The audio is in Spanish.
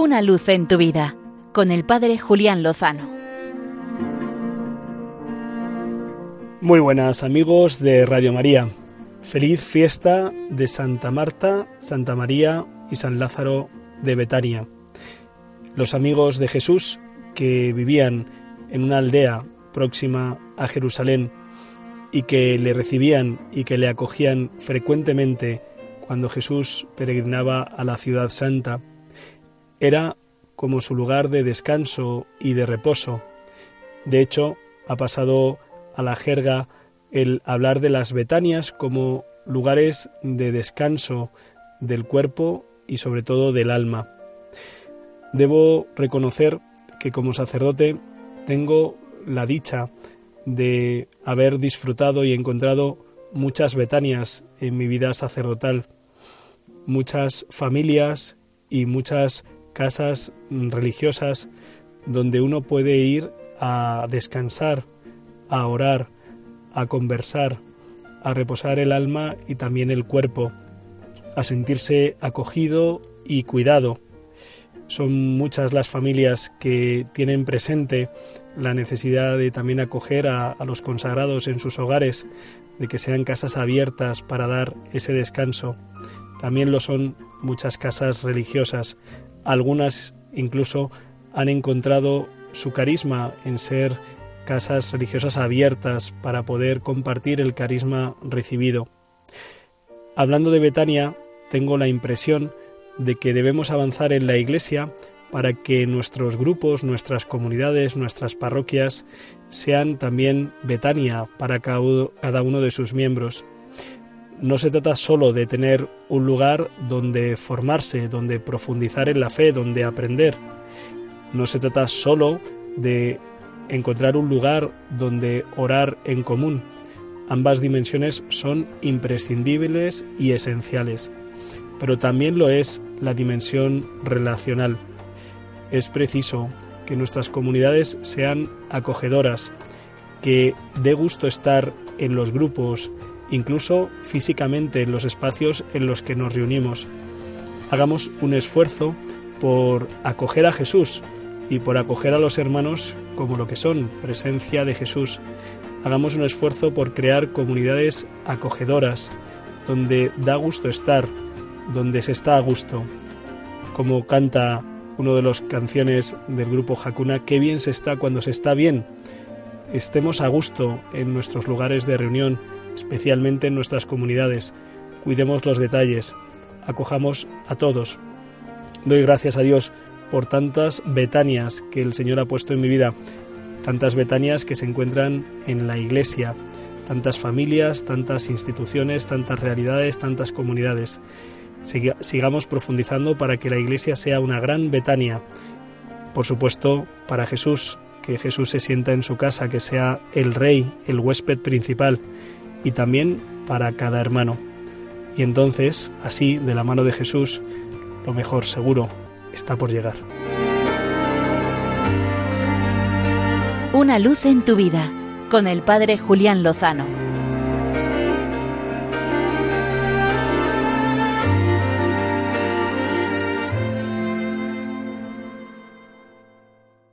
Una luz en tu vida con el Padre Julián Lozano. Muy buenas amigos de Radio María. Feliz fiesta de Santa Marta, Santa María y San Lázaro de Betania. Los amigos de Jesús que vivían en una aldea próxima a Jerusalén y que le recibían y que le acogían frecuentemente cuando Jesús peregrinaba a la ciudad santa, era como su lugar de descanso y de reposo. De hecho, ha pasado a la jerga el hablar de las Betanias como lugares de descanso del cuerpo y sobre todo del alma. Debo reconocer que como sacerdote tengo la dicha de haber disfrutado y encontrado muchas Betanias en mi vida sacerdotal, muchas familias y muchas casas religiosas donde uno puede ir a descansar, a orar, a conversar, a reposar el alma y también el cuerpo, a sentirse acogido y cuidado. Son muchas las familias que tienen presente la necesidad de también acoger a, los consagrados en sus hogares, de que sean casas abiertas para dar ese descanso. También lo son muchas casas religiosas. Algunas incluso han encontrado su carisma en ser casas religiosas abiertas para poder compartir el carisma recibido. Hablando de Betania, tengo la impresión de que debemos avanzar en la Iglesia para que nuestros grupos, nuestras comunidades, nuestras parroquias sean también Betania para cada uno de sus miembros. No se trata solo de tener un lugar donde formarse, donde profundizar en la fe, donde aprender. No se trata solo de encontrar un lugar donde orar en común. Ambas dimensiones son imprescindibles y esenciales, pero también lo es la dimensión relacional. Es preciso que nuestras comunidades sean acogedoras, que dé gusto estar en los grupos, incluso físicamente en los espacios en los que nos reunimos. Hagamos un esfuerzo por acoger a Jesús y por acoger a los hermanos como lo que son, presencia de Jesús. Hagamos un esfuerzo por crear comunidades acogedoras, donde da gusto estar, donde se está a gusto. Como canta uno de las canciones del grupo Hakuna, qué bien se está cuando se está bien. Estemos a gusto en nuestros lugares de reunión, especialmente en nuestras comunidades. Cuidemos los detalles, acojamos a todos. Doy gracias a Dios por tantas Betanias que el Señor ha puesto en mi vida, tantas Betanias que se encuentran en la Iglesia, tantas familias, tantas instituciones, tantas realidades, tantas comunidades. sigamos profundizando para que la Iglesia sea una gran Betania. Por supuesto, para Jesús, que Jesús se sienta en su casa, que sea el Rey, el huésped principal, y también para cada hermano. Y entonces, así, de la mano de Jesús, lo mejor seguro está por llegar. Una luz en tu vida con el Padre Julián Lozano.